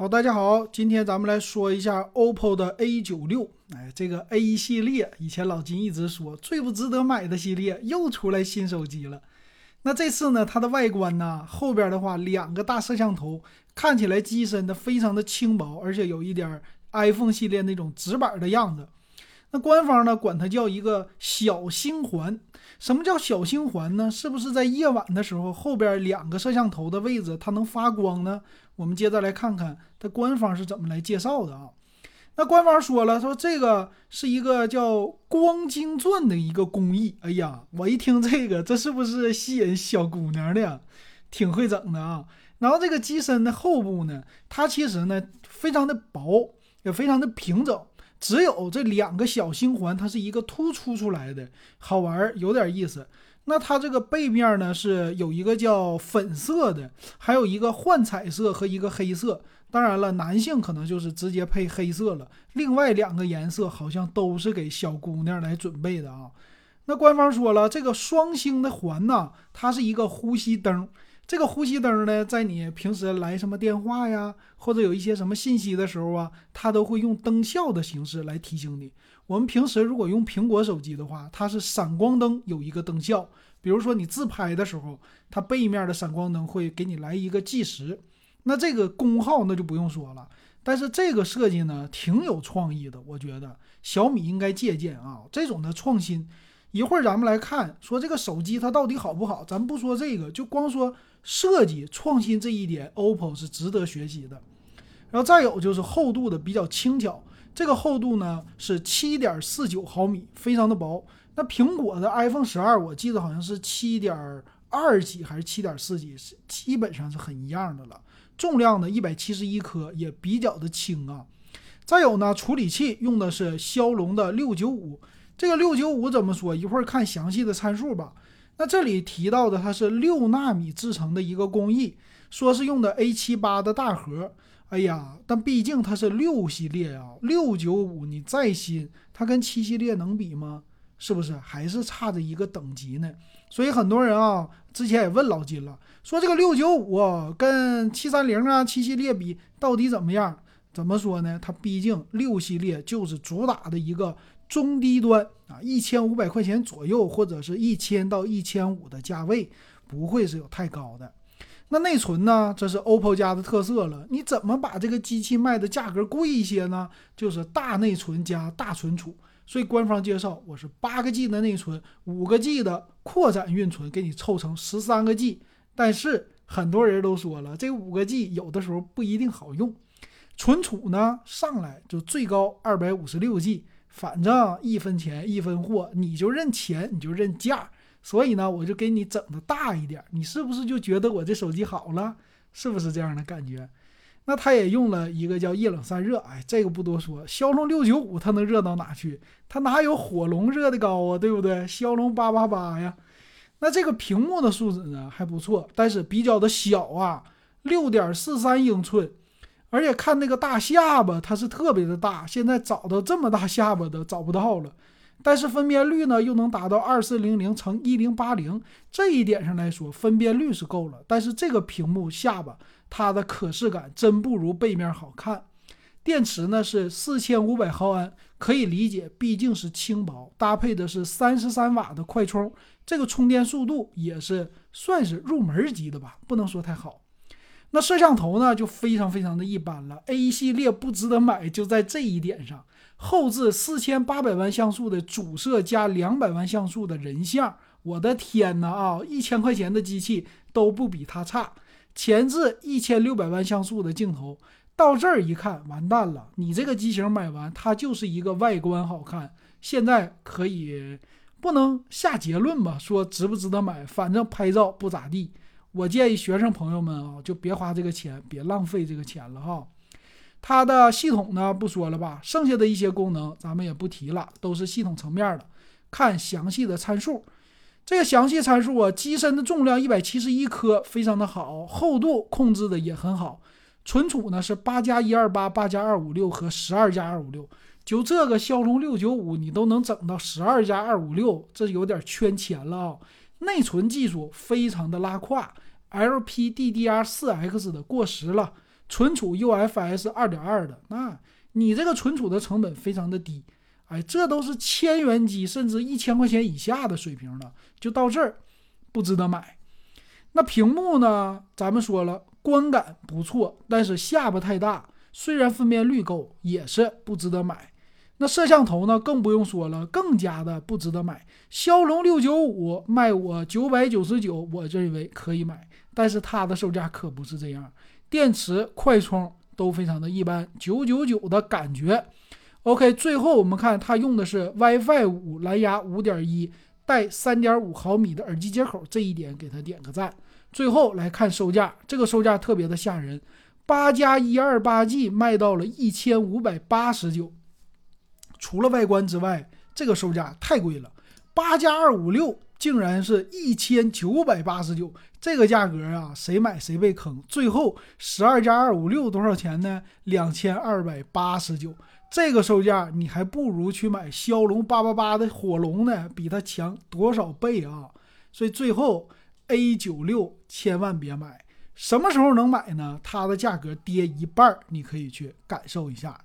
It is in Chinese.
好，大家好，今天咱们来说一下 OPPO 的 A 九六。哎，这个 A 系列，以前老金一直说最不值得买的系列，又出来新手机了。那这次呢，它的外观呢，后边的话两个大摄像头，看起来机身呢非常的轻薄，而且有一点 iPhone 系列那种直板的样子。那官方呢管它叫一个小星环，什么叫小星环呢？是不是在夜晚的时候后边两个摄像头的位置它能发光呢？我们接着来看看它官方是怎么来介绍的啊？那官方说了，说这个是一个叫光晶钻的一个工艺。哎呀，我一听这个，这是不是吸引小姑娘的呀？挺会整的啊。然后这个机身的后部呢，它其实呢非常的薄，也非常的平整。只有这两个小星环，它是一个突出出来的，好玩儿，有点意思。那它这个背面呢是有一个叫粉色的，还有一个幻彩色和一个黑色。当然了，男性可能就是直接配黑色了。另外两个颜色好像都是给小姑娘来准备的啊。那官方说了，这个双星的环呢，它是一个呼吸灯。这个呼吸灯呢，在你平时来什么电话呀，或者有一些什么信息的时候啊，它都会用灯效的形式来提醒你。我们平时如果用苹果手机的话，它是闪光灯有一个灯效，比如说你自拍的时候，它背面的闪光灯会给你来一个计时。那这个功耗那就不用说了。但是这个设计呢，挺有创意的，我觉得小米应该借鉴啊，这种的创新。一会儿咱们来看，说这个手机它到底好不好？咱不说这个，就光说设计创新这一点，OPPO 是值得学习的。然后再有就是厚度的比较轻巧，这个厚度呢是七点四九毫米，非常的薄。那苹果的 iPhone 十二，我记得好像是七点二几还是七点四几，是基本上是很一样的了。重量呢一百七十一克，也比较的轻啊。再有呢，处理器用的是骁龙的六九五。这个六九五怎么说？一会儿看详细的参数吧。那这里提到的它是六纳米制成的一个工艺，说是用的 A 七八的大核。哎呀，但毕竟它是六系列啊，六九五你再新，它跟七系列能比吗？是不是还是差着一个等级呢？所以很多人啊，之前也问老金了，说这个六九五跟七三零啊七系列比到底怎么样？怎么说呢？它毕竟六系列就是主打的一个。中低端啊，一千五百块钱左右，或者是一千到一千五的价位，不会是有太高的。那内存呢？这是 OPPO 家的特色了。你怎么把这个机器卖的价格贵一些呢？就是大内存加大存储。所以官方介绍，我是八个 G 的内存，五个 G 的扩展运存，给你凑成十三个 G。但是很多人都说了，这五个 G 有的时候不一定好用。存储呢，上来就最高二百五十六 G。反正一分钱一分货，你就认钱，你就认价，所以呢，我就给你整的大一点，你是不是就觉得我这手机好了？是不是这样的感觉？那它也用了一个叫液冷散热，哎，这个不多说。骁龙六九五它能热到哪去？它哪有火龙热的高啊？对不对？骁龙八八八呀。那这个屏幕的素质呢还不错，但是比较的小啊，六点四三英寸。而且看那个大下巴，它是特别的大，现在找到这么大下巴的找不到了。但是分辨率呢，又能达到二四零零乘一零八零，这一点上来说，分辨率是够了。但是这个屏幕下巴，它的可视感真不如背面好看。电池呢是四千五百毫安，可以理解，毕竟是轻薄，搭配的是三十三瓦的快充，这个充电速度也是算是入门级的吧，不能说太好。那摄像头呢，就非常非常的一般了。A 系列不值得买，就在这一点上。后置四千八百万像素的主摄加两百万像素的人像，我的天哪啊！一千块钱的机器都不比它差。前置一千六百万像素的镜头，到这儿一看，完蛋了。你这个机型买完，它就是一个外观好看。现在可以不能下结论吧？说值不值得买？反正拍照不咋地。我建议学生朋友们啊，就别花这个钱，别浪费这个钱了哈。它的系统呢，不说了吧，剩下的一些功能咱们也不提了，都是系统层面的。看详细的参数，这个详细参数啊，机身的重量一百七十一克，非常的好，厚度控制的也很好。存储呢是八加一二八、八加二五六和十二加二五六，就这个骁龙六九五，你都能整到十二加二五六，这有点圈钱了啊。内存技术非常的拉胯，LPDDR4X 的过时了。存储 UFS 二点二的，那你这个存储的成本非常的低，哎，这都是千元机甚至一千块钱以下的水平了，就到这儿不值得买。那屏幕呢？咱们说了，观感不错，但是下巴太大，虽然分辨率够，也是不值得买。那摄像头呢？更不用说了，更加的不值得买。骁龙六九五卖我九百九十九，我认为可以买，但是它的售价可不是这样。电池、快充都非常的一般，九九九的感觉。OK，最后我们看它用的是 WiFi 五蓝牙五点一。带三点五毫米的耳机接口，这一点给它点个赞。最后来看售价，这个售价特别的吓人，八加一二八 G 卖到了一千五百八十九。除了外观之外，这个售价太贵了。八加二五六竟然是一千九百八十九，这个价格啊，谁买谁被坑。最后十二加二五六多少钱呢？两千二百八十九。这个售价，你还不如去买骁龙八八八的火龙呢，比它强多少倍啊！所以最后 A 九六千万别买，什么时候能买呢？它的价格跌一半，你可以去感受一下。